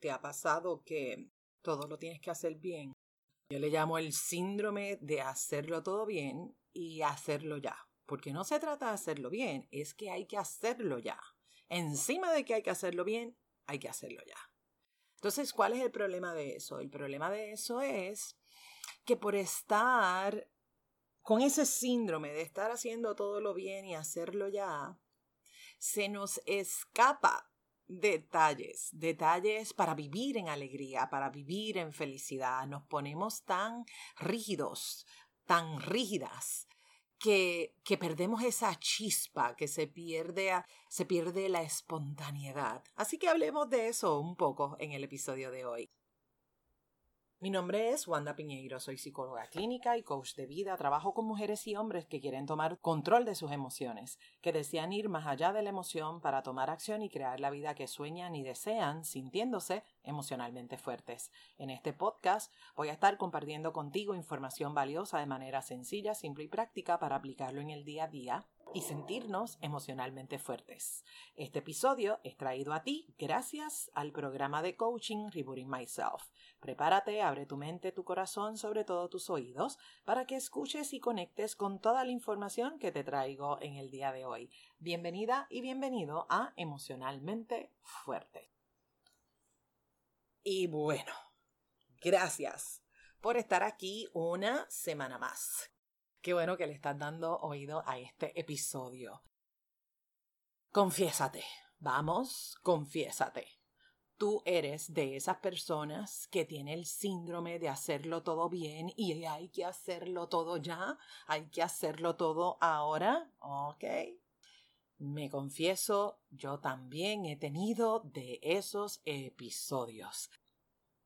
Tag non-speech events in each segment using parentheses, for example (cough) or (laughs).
¿Te ha pasado que todo lo tienes que hacer bien? Yo le llamo el síndrome de hacerlo todo bien y hacerlo ya. Porque no se trata de hacerlo bien, es que hay que hacerlo ya. Encima de que hay que hacerlo bien, hay que hacerlo ya. Entonces, ¿cuál es el problema de eso? El problema de eso es que por estar con ese síndrome de estar haciendo todo lo bien y hacerlo ya, se nos escapa detalles, detalles para vivir en alegría, para vivir en felicidad. Nos ponemos tan rígidos, tan rígidas, que, que perdemos esa chispa, que se pierde, se pierde la espontaneidad. Así que hablemos de eso un poco en el episodio de hoy. Mi nombre es Wanda Piñeiro, soy psicóloga clínica y coach de vida. Trabajo con mujeres y hombres que quieren tomar control de sus emociones, que desean ir más allá de la emoción para tomar acción y crear la vida que sueñan y desean, sintiéndose emocionalmente fuertes. En este podcast voy a estar compartiendo contigo información valiosa de manera sencilla, simple y práctica para aplicarlo en el día a día y sentirnos emocionalmente fuertes. Este episodio es traído a ti gracias al programa de coaching Rebooting Myself. Prepárate, abre tu mente, tu corazón, sobre todo tus oídos, para que escuches y conectes con toda la información que te traigo en el día de hoy. Bienvenida y bienvenido a Emocionalmente Fuerte. Y bueno, gracias por estar aquí una semana más. Qué bueno que le estás dando oído a este episodio. Confiésate. Vamos, confiésate. Tú eres de esas personas que tiene el síndrome de hacerlo todo bien y hay que hacerlo todo ya, hay que hacerlo todo ahora, ¿ok? Me confieso, yo también he tenido de esos episodios.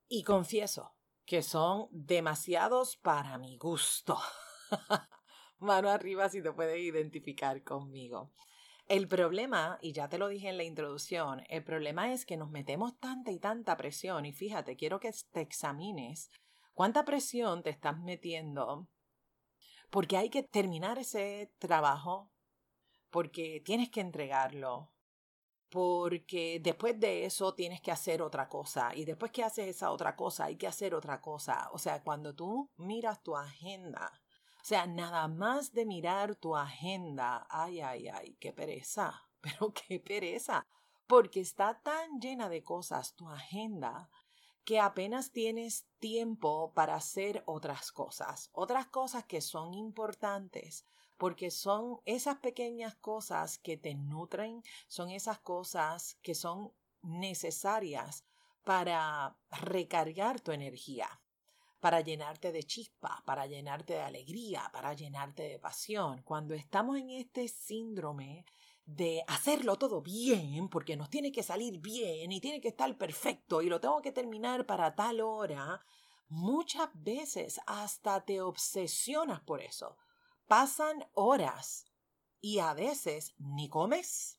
Y confieso que son demasiados para mi gusto. (laughs) (laughs) Mano arriba si te puedes identificar conmigo. El problema, y ya te lo dije en la introducción, el problema es que nos metemos tanta y tanta presión y fíjate, quiero que te examines cuánta presión te estás metiendo porque hay que terminar ese trabajo, porque tienes que entregarlo, porque después de eso tienes que hacer otra cosa y después que haces esa otra cosa hay que hacer otra cosa. O sea, cuando tú miras tu agenda, o sea, nada más de mirar tu agenda, ay, ay, ay, qué pereza, (laughs) pero qué pereza, porque está tan llena de cosas tu agenda que apenas tienes tiempo para hacer otras cosas, otras cosas que son importantes, porque son esas pequeñas cosas que te nutren, son esas cosas que son necesarias para recargar tu energía para llenarte de chispa, para llenarte de alegría, para llenarte de pasión. Cuando estamos en este síndrome de hacerlo todo bien, porque nos tiene que salir bien y tiene que estar perfecto y lo tengo que terminar para tal hora, muchas veces hasta te obsesionas por eso. Pasan horas y a veces ni comes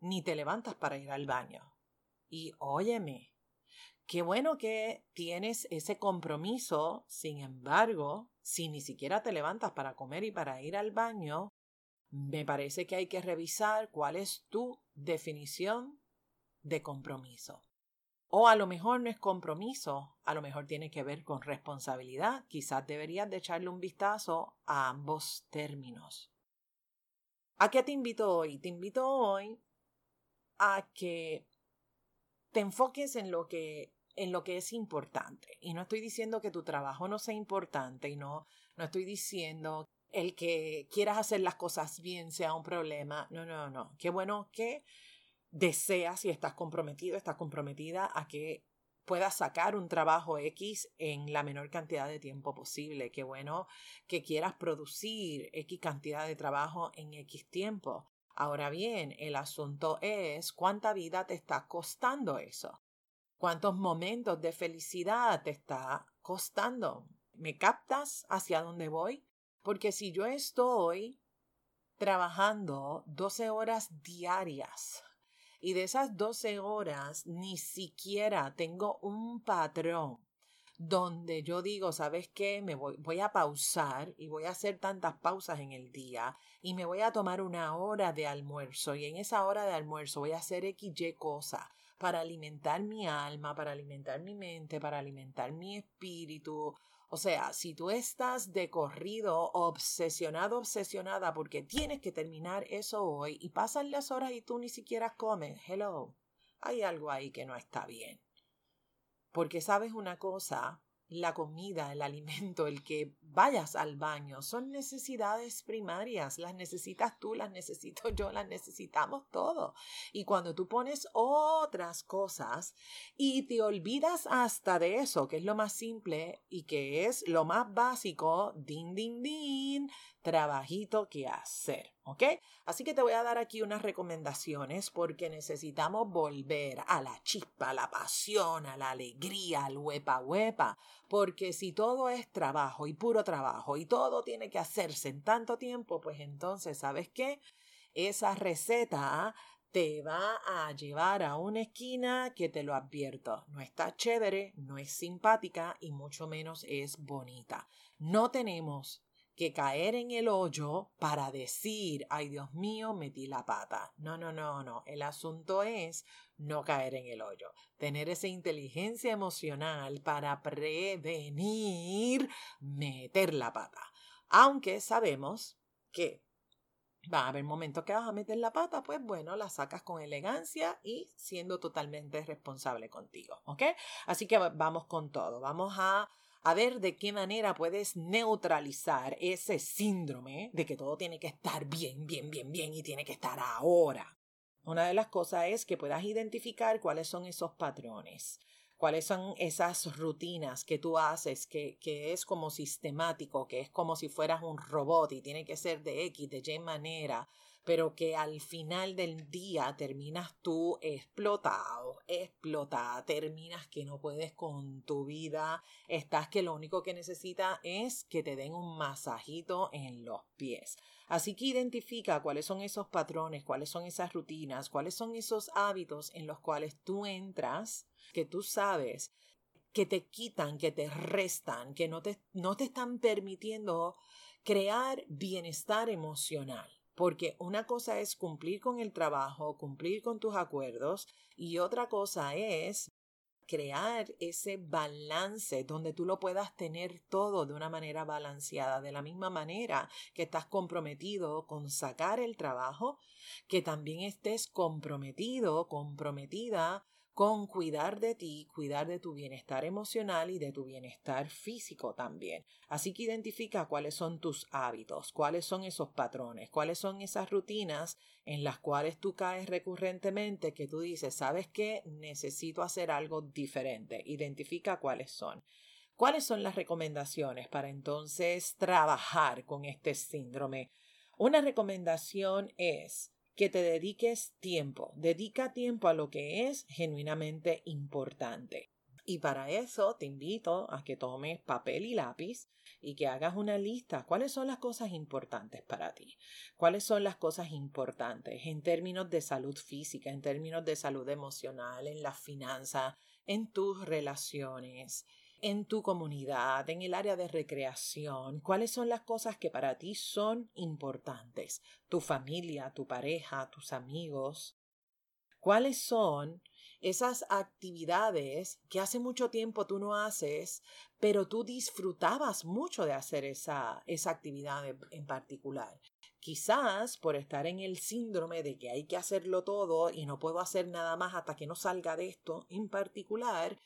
ni te levantas para ir al baño. Y óyeme, Qué bueno que tienes ese compromiso, sin embargo, si ni siquiera te levantas para comer y para ir al baño, me parece que hay que revisar cuál es tu definición de compromiso. O a lo mejor no es compromiso, a lo mejor tiene que ver con responsabilidad. Quizás deberías de echarle un vistazo a ambos términos. ¿A qué te invito hoy? Te invito hoy a que te enfoques en lo que en lo que es importante. Y no estoy diciendo que tu trabajo no sea importante y no, no estoy diciendo el que quieras hacer las cosas bien sea un problema. No, no, no. Qué bueno que deseas y estás comprometido, estás comprometida a que puedas sacar un trabajo X en la menor cantidad de tiempo posible. Qué bueno que quieras producir X cantidad de trabajo en X tiempo. Ahora bien, el asunto es cuánta vida te está costando eso cuántos momentos de felicidad te está costando. ¿Me captas hacia dónde voy? Porque si yo estoy trabajando 12 horas diarias y de esas 12 horas ni siquiera tengo un patrón donde yo digo, ¿sabes qué? Me voy, a pausar y voy a hacer tantas pausas en el día y me voy a tomar una hora de almuerzo y en esa hora de almuerzo voy a hacer XY cosa para alimentar mi alma, para alimentar mi mente, para alimentar mi espíritu. O sea, si tú estás de corrido, obsesionado, obsesionada, porque tienes que terminar eso hoy y pasan las horas y tú ni siquiera comes, hello, hay algo ahí que no está bien. Porque sabes una cosa, la comida, el alimento, el que vayas al baño, son necesidades primarias. Las necesitas tú, las necesito yo, las necesitamos todos. Y cuando tú pones otras cosas y te olvidas hasta de eso, que es lo más simple y que es lo más básico, din, din, din, trabajito que hacer, ¿ok? Así que te voy a dar aquí unas recomendaciones porque necesitamos volver a la chispa, a la pasión, a la alegría, al huepa huepa, porque si todo es trabajo y puro trabajo y todo tiene que hacerse en tanto tiempo, pues entonces, ¿sabes qué? Esa receta te va a llevar a una esquina que te lo advierto, no está chévere, no es simpática y mucho menos es bonita. No tenemos que caer en el hoyo para decir, ay Dios mío, metí la pata. No, no, no, no. El asunto es no caer en el hoyo. Tener esa inteligencia emocional para prevenir meter la pata. Aunque sabemos que va a haber momentos que vas a meter la pata, pues bueno, la sacas con elegancia y siendo totalmente responsable contigo, ¿ok? Así que vamos con todo. Vamos a a ver de qué manera puedes neutralizar ese síndrome de que todo tiene que estar bien, bien, bien, bien y tiene que estar ahora. Una de las cosas es que puedas identificar cuáles son esos patrones, cuáles son esas rutinas que tú haces, que, que es como sistemático, que es como si fueras un robot y tiene que ser de X, de Y manera, pero que al final del día terminas tú explotado, explotada, terminas que no puedes con tu vida, estás que lo único que necesitas es que te den un masajito en los pies. Así que identifica cuáles son esos patrones, cuáles son esas rutinas, cuáles son esos hábitos en los cuales tú entras, que tú sabes que te quitan, que te restan, que no te, no te están permitiendo crear bienestar emocional. Porque una cosa es cumplir con el trabajo, cumplir con tus acuerdos y otra cosa es crear ese balance donde tú lo puedas tener todo de una manera balanceada, de la misma manera que estás comprometido con sacar el trabajo, que también estés comprometido, comprometida con cuidar de ti, cuidar de tu bienestar emocional y de tu bienestar físico también. Así que identifica cuáles son tus hábitos, cuáles son esos patrones, cuáles son esas rutinas en las cuales tú caes recurrentemente que tú dices, ¿sabes qué? Necesito hacer algo diferente. Identifica cuáles son. ¿Cuáles son las recomendaciones para entonces trabajar con este síndrome? Una recomendación es que te dediques tiempo. Dedica tiempo a lo que es genuinamente importante. Y para eso te invito a que tomes papel y lápiz y que hagas una lista. ¿Cuáles son las cosas importantes para ti? ¿Cuáles son las cosas importantes en términos de salud física, en términos de salud emocional, en las finanzas, en tus relaciones, en tu comunidad, en el área de recreación, cuáles son las cosas que para ti son importantes, tu familia, tu pareja, tus amigos, cuáles son esas actividades que hace mucho tiempo tú no haces, pero tú disfrutabas mucho de hacer esa, esa actividad en particular. Quizás por estar en el síndrome de que hay que hacerlo todo y no puedo hacer nada más hasta que no salga de esto en particular,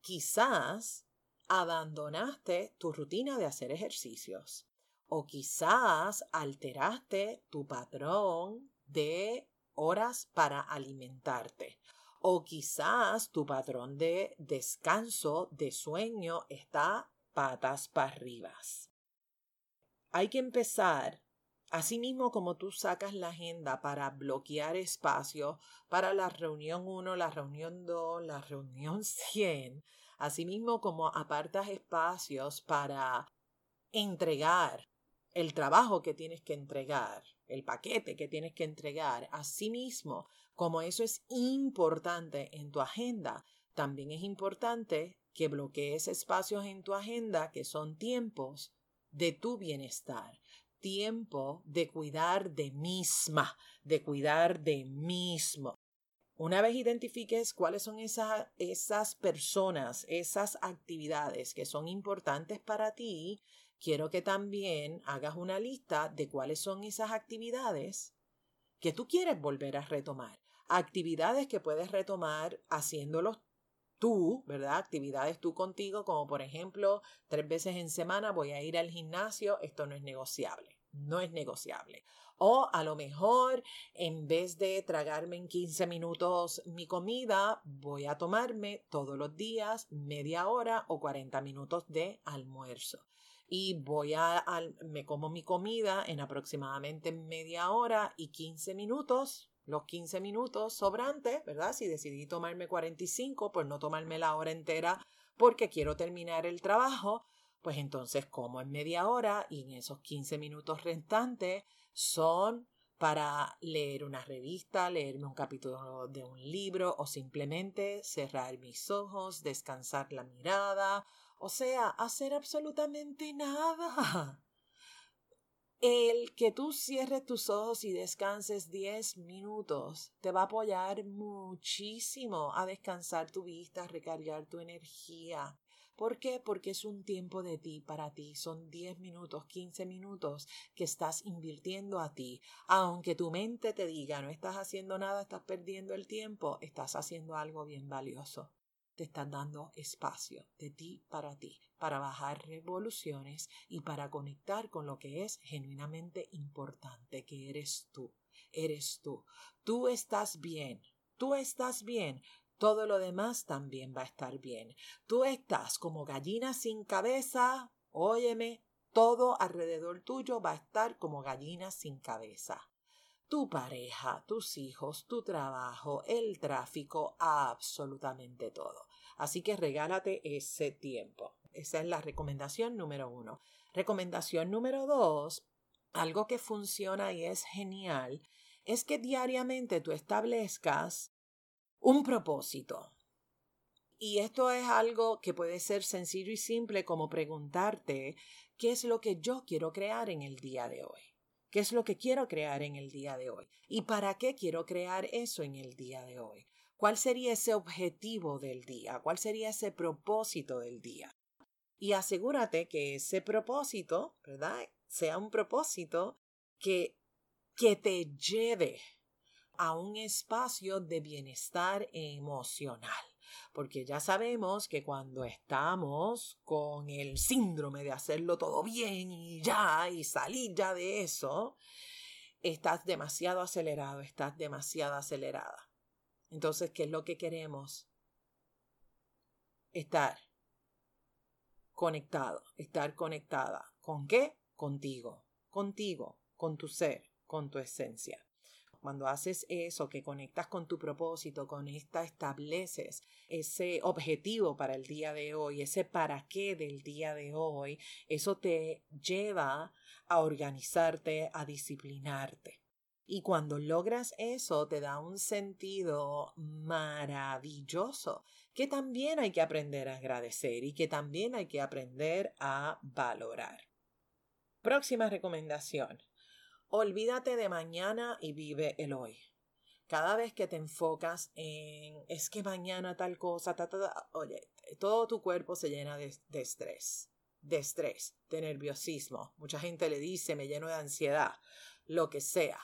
quizás abandonaste tu rutina de hacer ejercicios o quizás alteraste tu patrón de horas para alimentarte o quizás tu patrón de descanso, de sueño está patas para arriba. Hay que empezar Asimismo, como tú sacas la agenda para bloquear espacio para la reunión 1, la reunión 2, la reunión 100, Asimismo, como apartas espacios para entregar el trabajo que tienes que entregar, el paquete que tienes que entregar, asimismo, como eso es importante en tu agenda, también es importante que bloquees espacios en tu agenda que son tiempos de tu bienestar, tiempo de cuidar de misma, de cuidar de mismo. Una vez identifiques cuáles son esas, esas personas, esas actividades que son importantes para ti, quiero que también hagas una lista de cuáles son esas actividades que tú quieres volver a retomar. Actividades que puedes retomar haciéndolos tú, ¿verdad? Actividades tú contigo, como por ejemplo, tres veces en semana voy a ir al gimnasio, esto no es negociable, no es negociable. O a lo mejor, en vez de tragarme en 15 minutos mi comida, voy a tomarme todos los días media hora o 40 minutos de almuerzo. Y voy a, me como mi comida en aproximadamente media hora y 15 minutos, los 15 minutos sobrantes, ¿verdad? Si decidí tomarme 45, pues no tomarme la hora entera porque quiero terminar el trabajo, pues entonces como en media hora y en esos 15 minutos restantes son para leer una revista, leerme un capítulo de un libro o simplemente cerrar mis ojos, descansar la mirada, o sea, hacer absolutamente nada. El que tú cierres tus ojos y descanses 10 minutos te va a apoyar muchísimo a descansar tu vista, a recargar tu energía. ¿Por qué? Porque es un tiempo de ti para ti. Son 10 minutos, 15 minutos que estás invirtiendo a ti. Aunque tu mente te diga no estás haciendo nada, estás perdiendo el tiempo, estás haciendo algo bien valioso. Te estás dando espacio de ti para ti, para bajar revoluciones y para conectar con lo que es genuinamente importante, que eres tú. Eres tú. Tú estás bien. Tú estás bien todo lo demás también va a estar bien. Tú estás como gallina sin cabeza, óyeme, todo alrededor tuyo va a estar como gallina sin cabeza. Tu pareja, tus hijos, tu trabajo, el tráfico, absolutamente todo. Así que regálate ese tiempo. Esa es la recomendación número uno. Recomendación número dos, algo que funciona y es genial, es que diariamente tú establezcas un propósito. Y esto es algo que puede ser sencillo y simple como preguntarte qué es lo que yo quiero crear en el día de hoy. ¿Qué es lo que quiero crear en el día de hoy? ¿Y para qué quiero crear eso en el día de hoy? ¿Cuál sería ese objetivo del día? ¿Cuál sería ese propósito del día? Y asegúrate que ese propósito, ¿verdad? Sea un propósito que, que te lleve a un espacio de bienestar emocional. Porque ya sabemos que cuando estamos con el síndrome de hacerlo todo bien y ya, y salir ya de eso, estás demasiado acelerado, estás demasiado acelerada. Entonces, ¿qué es lo que queremos? Estar conectado, estar conectada. ¿Con qué? Contigo, contigo, con tu ser, con tu esencia. Cuando haces eso, que conectas con tu propósito, con esta estableces ese objetivo para el día de hoy, ese para qué del día de hoy, eso te lleva a organizarte, a disciplinarte. Y cuando logras eso, te da un sentido maravilloso que también hay que aprender a agradecer y que también hay que aprender a valorar. Próxima recomendación. Olvídate de mañana y vive el hoy. Cada vez que te enfocas en es que mañana tal cosa, oye, todo tu cuerpo se llena de, de estrés, de estrés, de nerviosismo. Mucha gente le dice me lleno de ansiedad, lo que sea,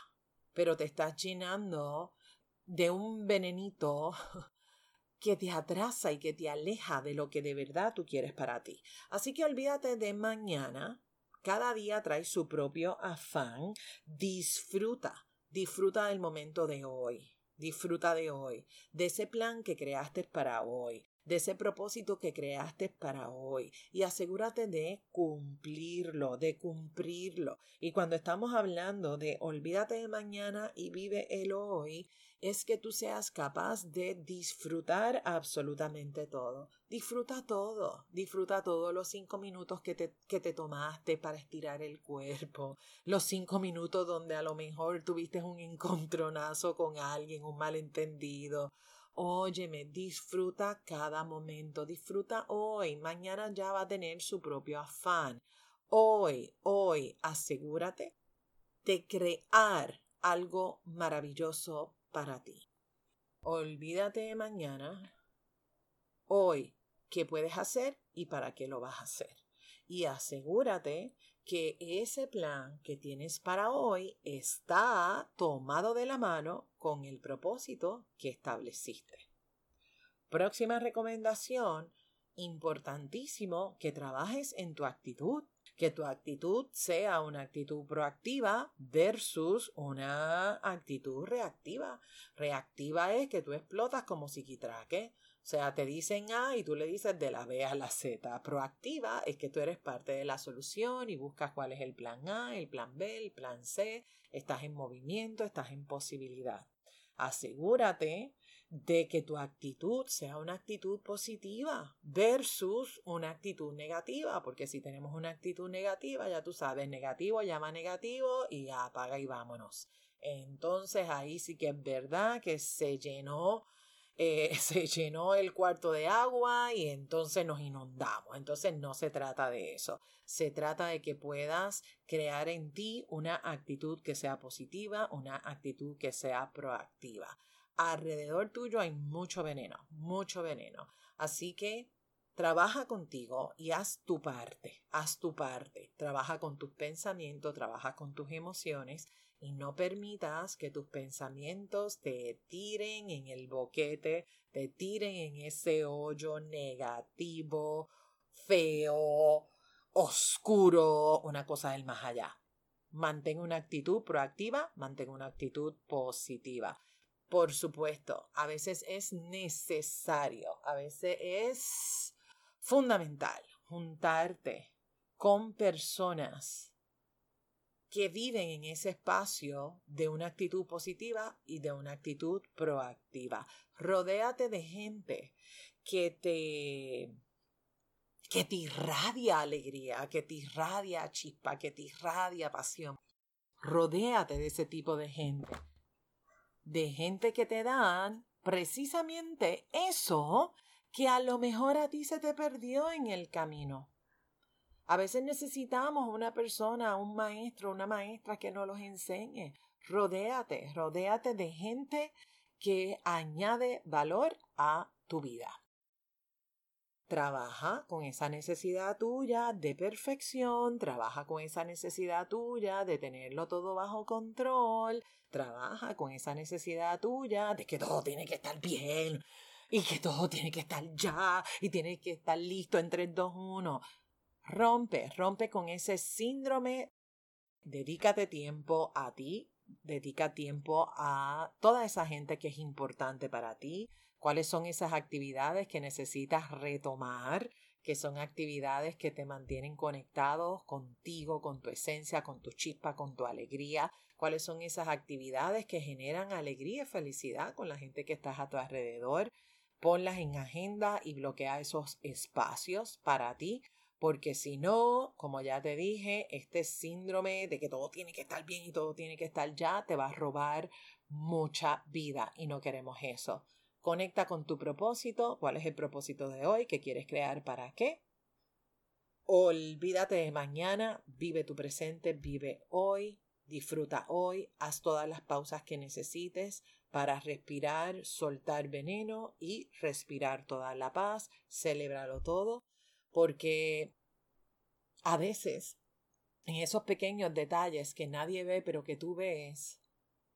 pero te estás llenando de un venenito (laughs) que te atrasa y que te aleja de lo que de verdad tú quieres para ti. Así que olvídate de mañana cada día trae su propio afán. Disfruta, disfruta del momento de hoy. Disfruta de hoy, de ese plan que creaste para hoy, de ese propósito que creaste para hoy y asegúrate de cumplirlo, de cumplirlo. Y cuando estamos hablando de olvídate de mañana y vive el hoy, es que tú seas capaz de disfrutar absolutamente todo. Disfruta todo, disfruta todos los cinco minutos que te, que te tomaste para estirar el cuerpo, los cinco minutos donde a lo mejor tuviste un encontronazo con alguien, un malentendido. Óyeme, disfruta cada momento, disfruta hoy, mañana ya va a tener su propio afán. Hoy, hoy, asegúrate de crear algo maravilloso para ti. Olvídate de mañana. Hoy, ¿qué puedes hacer y para qué lo vas a hacer? Y asegúrate que ese plan que tienes para hoy está tomado de la mano con el propósito que estableciste. Próxima recomendación, importantísimo que trabajes en tu actitud, que tu actitud sea una actitud proactiva versus una actitud reactiva. Reactiva es que tú explotas como psiquitraque. Sea, te dicen A y tú le dices de la B a la Z. Proactiva es que tú eres parte de la solución y buscas cuál es el plan A, el plan B, el plan C. Estás en movimiento, estás en posibilidad. Asegúrate de que tu actitud sea una actitud positiva versus una actitud negativa, porque si tenemos una actitud negativa, ya tú sabes, negativo llama negativo y apaga y vámonos. Entonces ahí sí que es verdad que se llenó eh, (laughs) se llenó el cuarto de agua y entonces nos inundamos. Entonces no se trata de eso. Se trata de que puedas crear en ti una actitud que sea positiva, una actitud que sea proactiva. Alrededor tuyo hay mucho veneno, mucho veneno. Así que trabaja contigo y haz tu parte, haz tu parte. Trabaja con tus pensamientos, trabaja con tus emociones y no permitas que tus pensamientos te tiren en el boquete, te tiren en ese hoyo negativo, feo, oscuro, una cosa del más allá. Mantén una actitud proactiva, mantén una actitud positiva. Por supuesto, a veces es necesario, a veces es fundamental juntarte con personas que viven en ese espacio de una actitud positiva y de una actitud proactiva. Rodéate de gente que te que te irradia alegría, que te irradia chispa, que te irradia pasión. Rodéate de ese tipo de gente. De gente que te dan precisamente eso que a lo mejor a ti se te perdió en el camino. A veces necesitamos una persona, un maestro, una maestra que nos los enseñe. Rodéate, rodéate de gente que añade valor a tu vida. Trabaja con esa necesidad tuya de perfección, trabaja con esa necesidad tuya de tenerlo todo bajo control, trabaja con esa necesidad tuya de que todo tiene que estar bien y que todo tiene que estar ya y tiene que estar listo en 3, 2, 1. Rompe, rompe con ese síndrome. Dedícate tiempo a ti, dedica tiempo a toda esa gente que es importante para ti. ¿Cuáles son esas actividades que necesitas retomar? Que son actividades que te mantienen conectados contigo, con tu esencia, con tu chispa, con tu alegría. ¿Cuáles son esas actividades que generan alegría y felicidad con la gente que estás a tu alrededor? Ponlas en agenda y bloquea esos espacios para ti porque si no, como ya te dije, este síndrome de que todo tiene que estar bien y todo tiene que estar ya, te va a robar mucha vida y no queremos eso. Conecta con tu propósito, cuál es el propósito de hoy, qué quieres crear para qué. Olvídate de mañana, vive tu presente, vive hoy, disfruta hoy, haz todas las pausas que necesites para respirar, soltar veneno y respirar toda la paz, celebrarlo todo porque a veces en esos pequeños detalles que nadie ve pero que tú ves,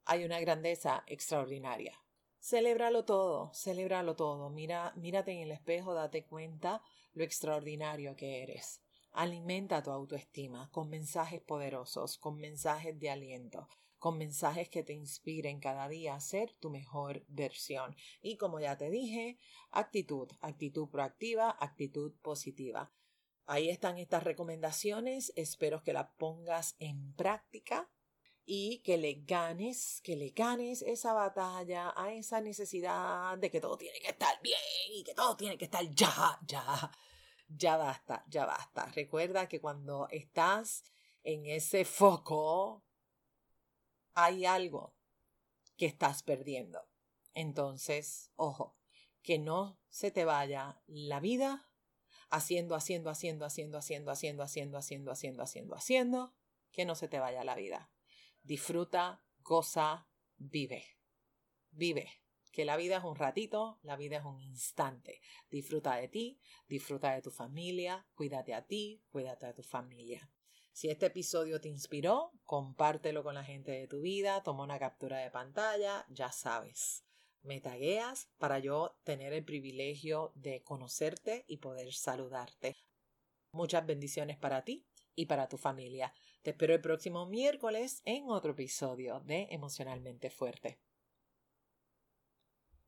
hay una grandeza extraordinaria. Celébralo todo, celébralo todo. Mira, mírate en el espejo, date cuenta lo extraordinario que eres. Alimenta tu autoestima con mensajes poderosos, con mensajes de aliento, con mensajes que te inspiren cada día a ser tu mejor versión. Y como ya te dije, actitud, actitud proactiva, actitud positiva. Ahí están estas recomendaciones, espero que las pongas en práctica y que le ganes, que le ganes esa batalla a esa necesidad de que todo tiene que estar bien y que todo tiene que estar ya, ya. Ya basta, ya basta. Recuerda que cuando estás en ese foco hay algo que estás perdiendo. Entonces, ojo, que no se te vaya la vida haciendo, haciendo, haciendo, haciendo, haciendo, haciendo, haciendo, haciendo, haciendo, haciendo, haciendo, que no se te vaya la vida. Disfruta, goza, vive. Vive. que la vida es un ratito, la vida es un instante. Disfruta de ti, disfruta de tu familia, cuídate a ti, cuídate a tu familia. Si este episodio te inspiró, compártelo con la gente de tu vida, toma una captura de pantalla, ya sabes. Me tagueas para yo tener el privilegio de conocerte y poder saludarte. Muchas bendiciones para ti y para tu familia. Te espero el próximo miércoles en otro episodio de Emocionalmente Fuerte.